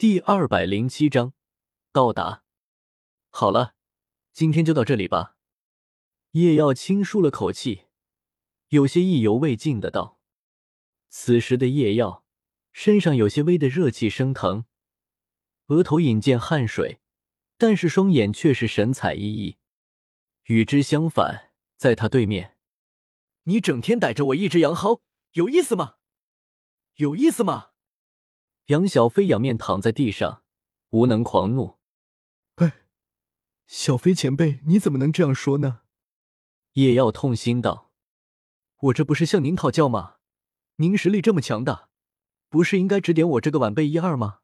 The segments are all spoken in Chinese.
第二百零七章到达。好了，今天就到这里吧。叶耀轻舒了口气，有些意犹未尽的道。此时的叶耀身上有些微的热气升腾，额头引见汗水，但是双眼却是神采奕奕。与之相反，在他对面，你整天逮着我一只羊薅，有意思吗？有意思吗？杨小飞仰面躺在地上，无能狂怒。哎，小飞前辈，你怎么能这样说呢？叶耀痛心道：“我这不是向您讨教吗？您实力这么强大，不是应该指点我这个晚辈一二吗？”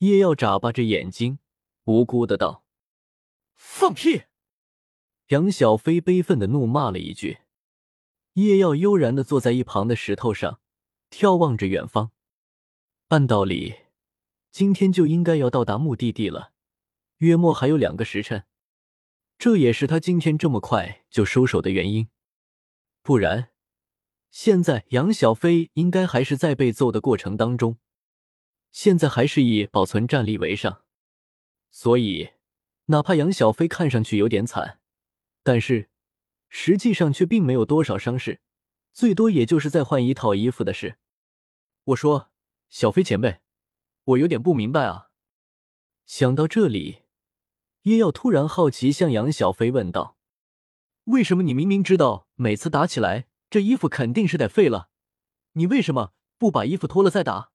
叶耀眨巴着眼睛，无辜的道：“放屁！”杨小飞悲愤的怒骂了一句。叶耀悠然的坐在一旁的石头上，眺望着远方。按道理，今天就应该要到达目的地了，约莫还有两个时辰。这也是他今天这么快就收手的原因。不然，现在杨小飞应该还是在被揍的过程当中，现在还是以保存战力为上。所以，哪怕杨小飞看上去有点惨，但是实际上却并没有多少伤势，最多也就是再换一套衣服的事。我说。小飞前辈，我有点不明白啊。想到这里，叶耀突然好奇，向杨小飞问道：“为什么你明明知道每次打起来这衣服肯定是得废了，你为什么不把衣服脱了再打？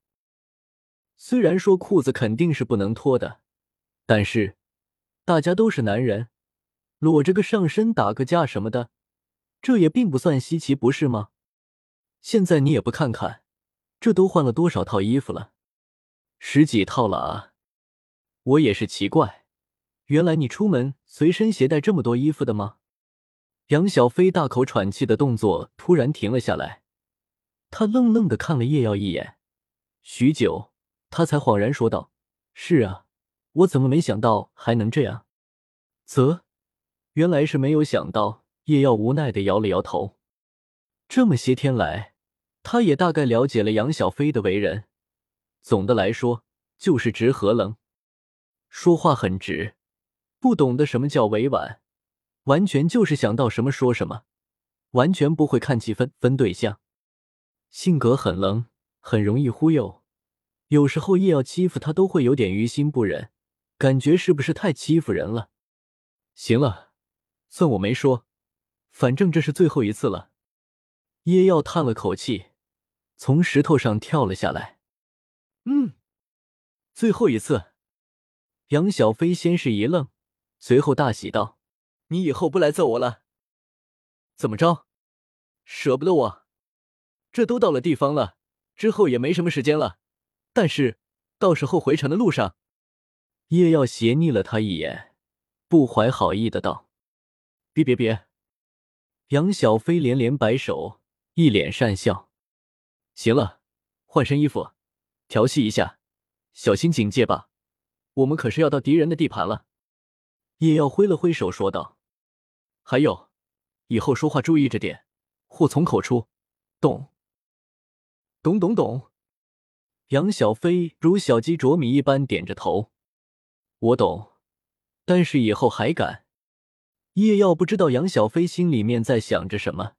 虽然说裤子肯定是不能脱的，但是大家都是男人，裸着个上身打个架什么的，这也并不算稀奇，不是吗？现在你也不看看。”这都换了多少套衣服了？十几套了啊！我也是奇怪，原来你出门随身携带这么多衣服的吗？杨小飞大口喘气的动作突然停了下来，他愣愣的看了叶耀一眼，许久，他才恍然说道：“是啊，我怎么没想到还能这样？”啧，原来是没有想到。叶耀无奈的摇了摇头，这么些天来。他也大概了解了杨小飞的为人，总的来说就是直和冷，说话很直，不懂得什么叫委婉，完全就是想到什么说什么，完全不会看气氛分对象，性格很冷，很容易忽悠，有时候叶耀欺负他都会有点于心不忍，感觉是不是太欺负人了？行了，算我没说，反正这是最后一次了。叶耀叹了口气。从石头上跳了下来。嗯，最后一次。杨小飞先是一愣，随后大喜道：“你以后不来揍我了？怎么着？舍不得我？这都到了地方了，之后也没什么时间了。但是到时候回城的路上，叶耀斜睨了他一眼，不怀好意的道：“别别别！”杨小飞连连摆手，一脸讪笑。行了，换身衣服，调戏一下，小心警戒吧。我们可是要到敌人的地盘了。叶耀挥了挥手说道：“还有，以后说话注意着点，祸从口出，懂？懂懂懂。”杨小飞如小鸡啄米一般点着头：“我懂，但是以后还敢？”叶耀不知道杨小飞心里面在想着什么，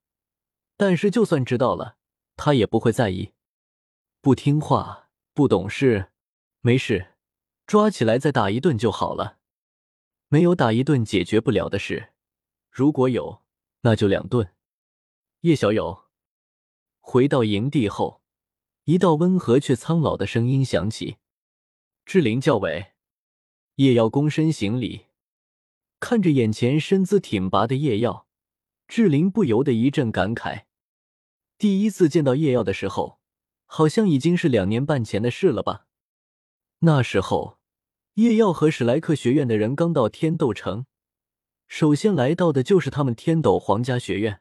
但是就算知道了。他也不会在意，不听话、不懂事，没事，抓起来再打一顿就好了。没有打一顿解决不了的事，如果有，那就两顿。叶小友回到营地后，一道温和却苍老的声音响起：“志林教委。”叶耀躬身行礼，看着眼前身姿挺拔的叶耀，志林不由得一阵感慨。第一次见到叶耀的时候，好像已经是两年半前的事了吧？那时候，叶耀和史莱克学院的人刚到天斗城，首先来到的就是他们天斗皇家学院。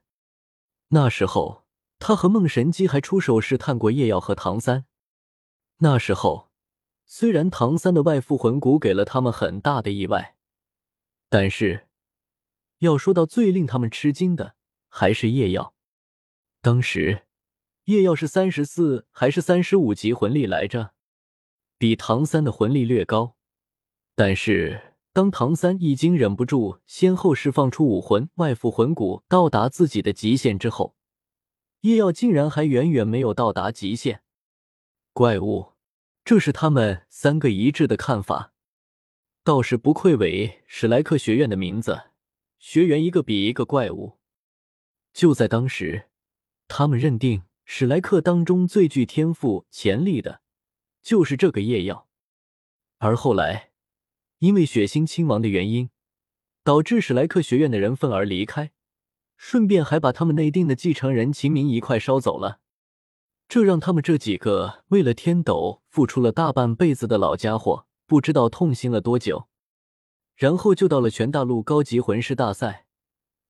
那时候，他和梦神机还出手试探过叶耀和唐三。那时候，虽然唐三的外附魂骨给了他们很大的意外，但是要说到最令他们吃惊的，还是叶耀。当时，叶耀是三十四还是三十五级魂力来着？比唐三的魂力略高。但是，当唐三已经忍不住先后释放出武魂、外附魂骨，到达自己的极限之后，叶耀竟然还远远没有到达极限。怪物，这是他们三个一致的看法。倒是不愧为史莱克学院的名字，学员一个比一个怪物。就在当时，他们认定史莱克当中最具天赋潜力的，就是这个夜耀。而后来，因为血腥亲王的原因，导致史莱克学院的人愤而离开，顺便还把他们内定的继承人秦明一块烧走了。这让他们这几个为了天斗付出了大半辈子的老家伙，不知道痛心了多久。然后就到了全大陆高级魂师大赛，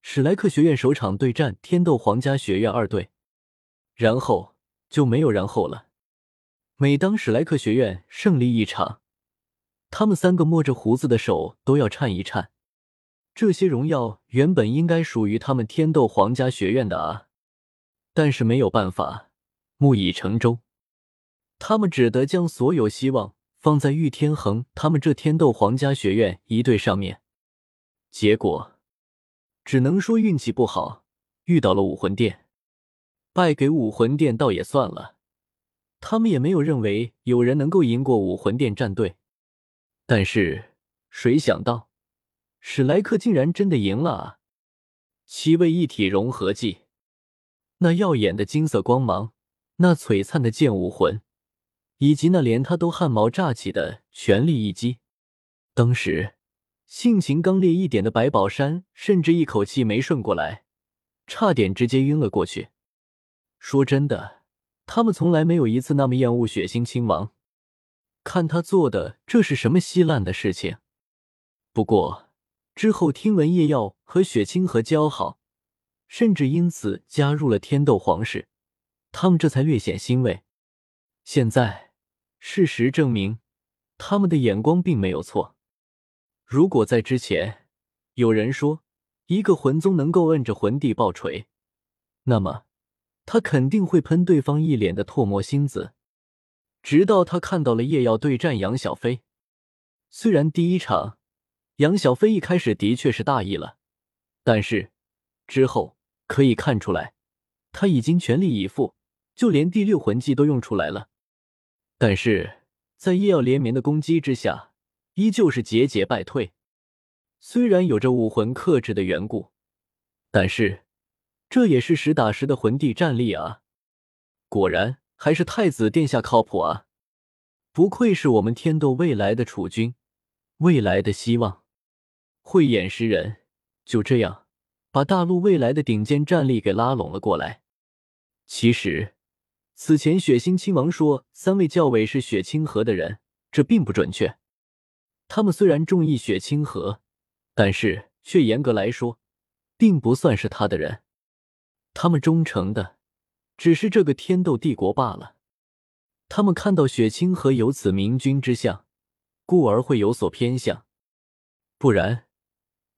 史莱克学院首场对战天斗皇家学院二队，然后就没有然后了。每当史莱克学院胜利一场，他们三个摸着胡子的手都要颤一颤。这些荣耀原本应该属于他们天斗皇家学院的啊，但是没有办法，木已成舟，他们只得将所有希望放在玉天恒他们这天斗皇家学院一队上面。结果，只能说运气不好，遇到了武魂殿，败给武魂殿倒也算了，他们也没有认为有人能够赢过武魂殿战队。但是谁想到，史莱克竟然真的赢了啊！七位一体融合技，那耀眼的金色光芒，那璀璨的剑武魂，以及那连他都汗毛炸起的全力一击，当时性情刚烈一点的白宝山甚至一口气没顺过来，差点直接晕了过去。说真的，他们从来没有一次那么厌恶血腥亲王。看他做的这是什么稀烂的事情？不过之后听闻叶耀和雪清河交好，甚至因此加入了天斗皇室，他们这才略显欣慰。现在事实证明，他们的眼光并没有错。如果在之前有人说一个魂宗能够摁着魂帝爆锤，那么他肯定会喷对方一脸的唾沫星子。直到他看到了叶耀对战杨小飞，虽然第一场杨小飞一开始的确是大意了，但是之后可以看出来他已经全力以赴，就连第六魂技都用出来了。但是在叶耀连绵的攻击之下，依旧是节节败退。虽然有着武魂克制的缘故，但是这也是实打实的魂帝战力啊！果然。还是太子殿下靠谱啊！不愧是我们天斗未来的储君，未来的希望，慧眼识人，就这样把大陆未来的顶尖战力给拉拢了过来。其实，此前血腥亲王说三位教委是血清河的人，这并不准确。他们虽然中意雪清河，但是却严格来说，并不算是他的人。他们忠诚的。只是这个天斗帝国罢了。他们看到雪清河有此明君之相，故而会有所偏向。不然，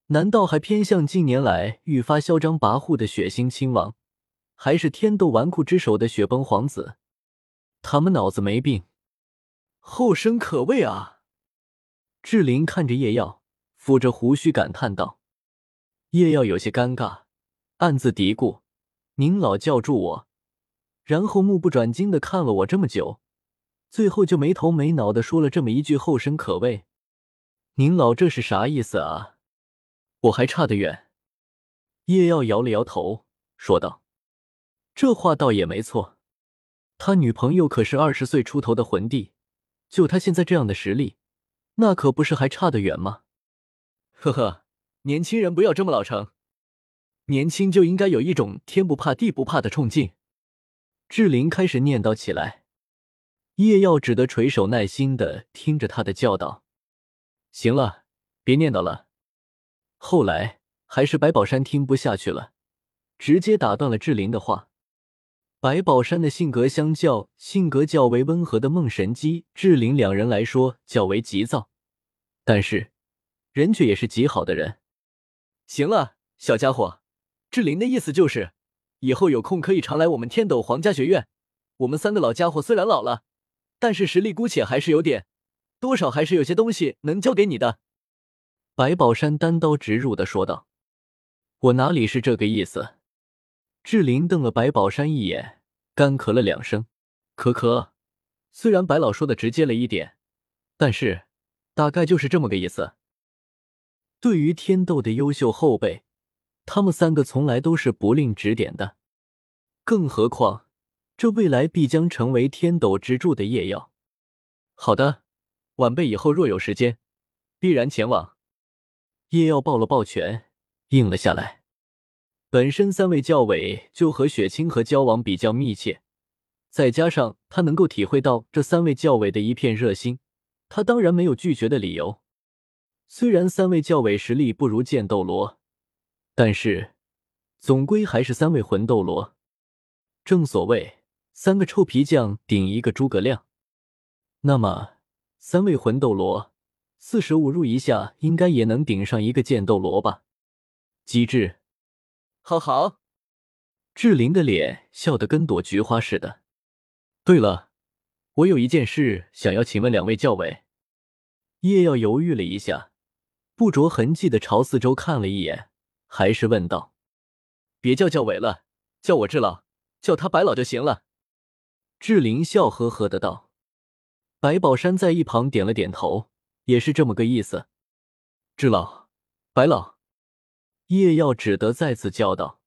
难道还偏向近年来愈发嚣张跋扈的血腥亲王，还是天斗纨绔之首的雪崩皇子？他们脑子没病，后生可畏啊！志玲看着叶耀，抚着胡须感叹道：“叶耀有些尴尬，暗自嘀咕：‘您老叫住我。’”然后目不转睛的看了我这么久，最后就没头没脑的说了这么一句“后生可畏”。您老这是啥意思啊？我还差得远。叶耀摇了摇头，说道：“这话倒也没错，他女朋友可是二十岁出头的魂帝，就他现在这样的实力，那可不是还差得远吗？”呵呵，年轻人不要这么老成，年轻就应该有一种天不怕地不怕的冲劲。志玲开始念叨起来，叶耀只得垂手耐心的听着他的教导。行了，别念叨了。后来还是白宝山听不下去了，直接打断了志玲的话。白宝山的性格相较性格较为温和的梦神姬志玲两人来说较为急躁，但是人却也是极好的人。行了，小家伙，志玲的意思就是。以后有空可以常来我们天斗皇家学院。我们三个老家伙虽然老了，但是实力姑且还是有点，多少还是有些东西能教给你的。”白宝山单刀直入的说道。“我哪里是这个意思？”志玲瞪了白宝山一眼，干咳了两声，咳咳。虽然白老说的直接了一点，但是大概就是这么个意思。对于天斗的优秀后辈，他们三个从来都是不吝指点的，更何况这未来必将成为天斗之柱的叶耀。好的，晚辈以后若有时间，必然前往。叶耀抱了抱拳，应了下来。本身三位教委就和雪清河交往比较密切，再加上他能够体会到这三位教委的一片热心，他当然没有拒绝的理由。虽然三位教委实力不如剑斗罗，但是总归还是三位魂斗罗。正所谓三个臭皮匠顶一个诸葛亮，那么三位魂斗罗四舍五入一下，应该也能顶上一个剑斗罗吧？机智，好好。志玲的脸笑得跟朵菊花似的。对了，我有一件事想要请问两位教委。叶耀犹豫了一下。不着痕迹的朝四周看了一眼，还是问道：“别叫教委了，叫我智老，叫他白老就行了。”志玲笑呵呵的道。白宝山在一旁点了点头，也是这么个意思。智老，白老，叶耀只得再次叫道：“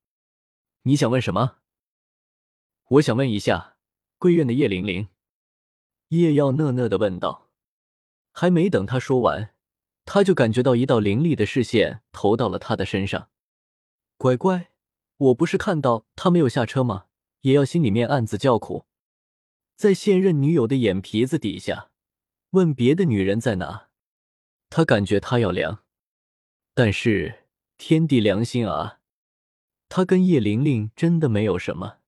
你想问什么？”我想问一下，贵院的叶玲玲。叶耀讷讷的问道。还没等他说完。他就感觉到一道凌厉的视线投到了他的身上。乖乖，我不是看到他没有下车吗？也要心里面暗自叫苦。在现任女友的眼皮子底下，问别的女人在哪，他感觉他要凉。但是天地良心啊，他跟叶玲玲真的没有什么。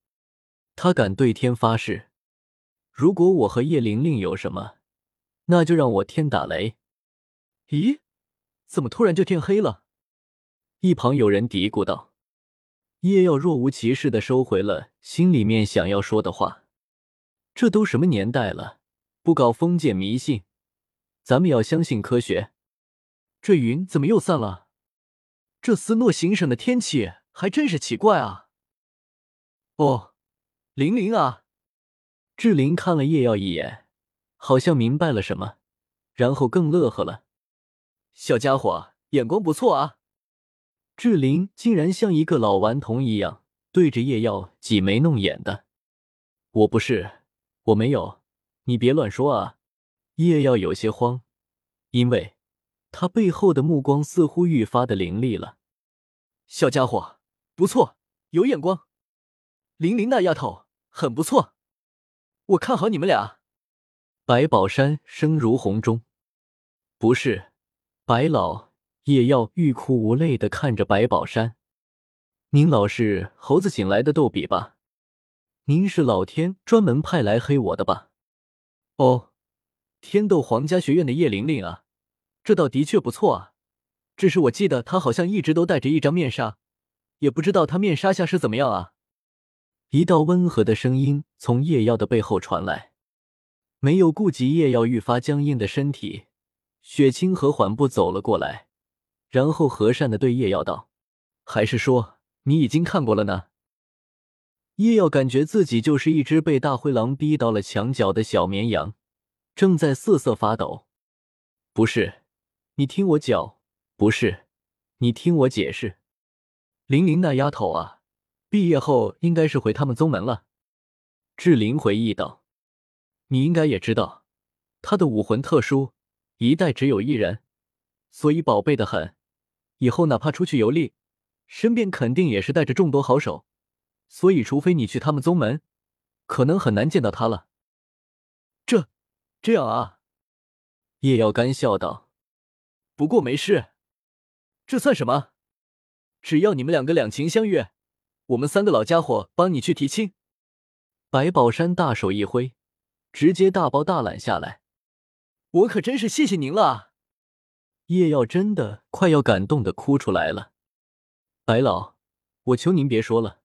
他敢对天发誓，如果我和叶玲玲有什么，那就让我天打雷。咦，怎么突然就天黑了？一旁有人嘀咕道。叶耀若无其事的收回了心里面想要说的话。这都什么年代了，不搞封建迷信，咱们要相信科学。这云怎么又散了？这斯诺行省的天气还真是奇怪啊。哦，玲玲啊！志玲看了叶耀一眼，好像明白了什么，然后更乐呵了。小家伙眼光不错啊！志玲竟然像一个老顽童一样对着叶耀挤眉弄眼的。我不是，我没有，你别乱说啊！叶耀有些慌，因为他背后的目光似乎愈发的凌厉了。小家伙不错，有眼光。玲玲那丫头很不错，我看好你们俩。白宝山声如洪钟，不是。白老也要欲哭无泪的看着白宝山：“您老是猴子请来的逗比吧？您是老天专门派来黑我的吧？”哦，天斗皇家学院的叶玲玲啊，这倒的确不错啊。只是我记得他好像一直都戴着一张面纱，也不知道他面纱下是怎么样啊。一道温和的声音从叶耀的背后传来，没有顾及叶耀愈发僵硬的身体。雪清河缓步走了过来，然后和善的对叶耀道：“还是说你已经看过了呢？”叶耀感觉自己就是一只被大灰狼逼到了墙角的小绵羊，正在瑟瑟发抖。不是，你听我讲，不是，你听我解释。玲玲那丫头啊，毕业后应该是回他们宗门了。志玲回忆道：“你应该也知道，她的武魂特殊。”一代只有一人，所以宝贝的很。以后哪怕出去游历，身边肯定也是带着众多好手。所以，除非你去他们宗门，可能很难见到他了。这，这样啊？叶耀干笑道。不过没事，这算什么？只要你们两个两情相悦，我们三个老家伙帮你去提亲。白宝山大手一挥，直接大包大揽下来。我可真是谢谢您了，叶耀真的快要感动的哭出来了。白老，我求您别说了，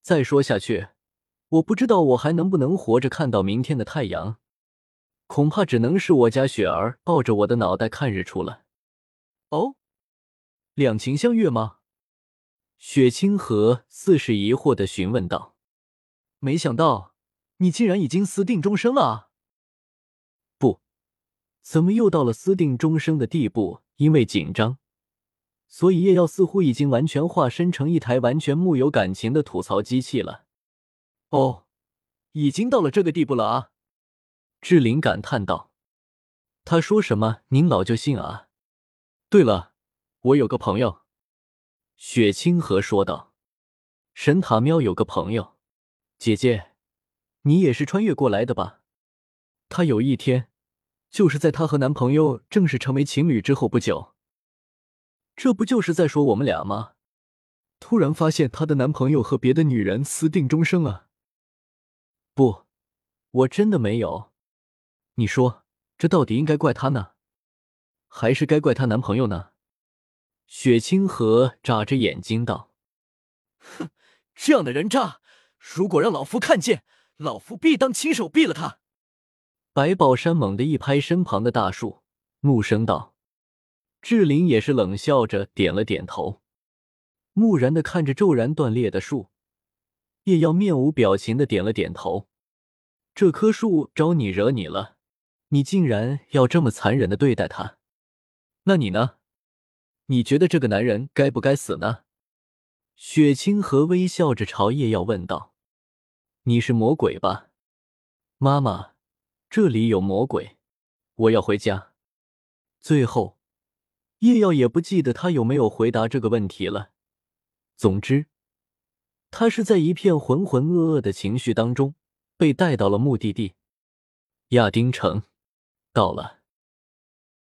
再说下去，我不知道我还能不能活着看到明天的太阳。恐怕只能是我家雪儿抱着我的脑袋看日出了。哦，两情相悦吗？雪清河似是疑惑的询问道。没想到你竟然已经私定终生了啊！不，怎么又到了私定终生的地步？因为紧张，所以叶耀似乎已经完全化身成一台完全木有感情的吐槽机器了。哦，已经到了这个地步了啊！志玲感叹道：“他说什么，您老就信啊？”对了，我有个朋友。雪清河说道：“神塔喵有个朋友，姐姐，你也是穿越过来的吧？她有一天，就是在她和男朋友正式成为情侣之后不久。这不就是在说我们俩吗？突然发现她的男朋友和别的女人私定终生了。不，我真的没有。你说，这到底应该怪她呢，还是该怪她男朋友呢？”雪清河眨着眼睛道：“哼，这样的人渣，如果让老夫看见，老夫必当亲手毙了他。”白宝山猛地一拍身旁的大树，怒声道：“志玲也是冷笑着点了点头，木然的看着骤然断裂的树。叶耀面无表情的点了点头。这棵树招你惹你了，你竟然要这么残忍的对待他？那你呢？”你觉得这个男人该不该死呢？雪清河微笑着朝叶耀问道：“你是魔鬼吧，妈妈？这里有魔鬼，我要回家。”最后，叶耀也不记得他有没有回答这个问题了。总之，他是在一片浑浑噩噩的情绪当中被带到了目的地——亚丁城。到了。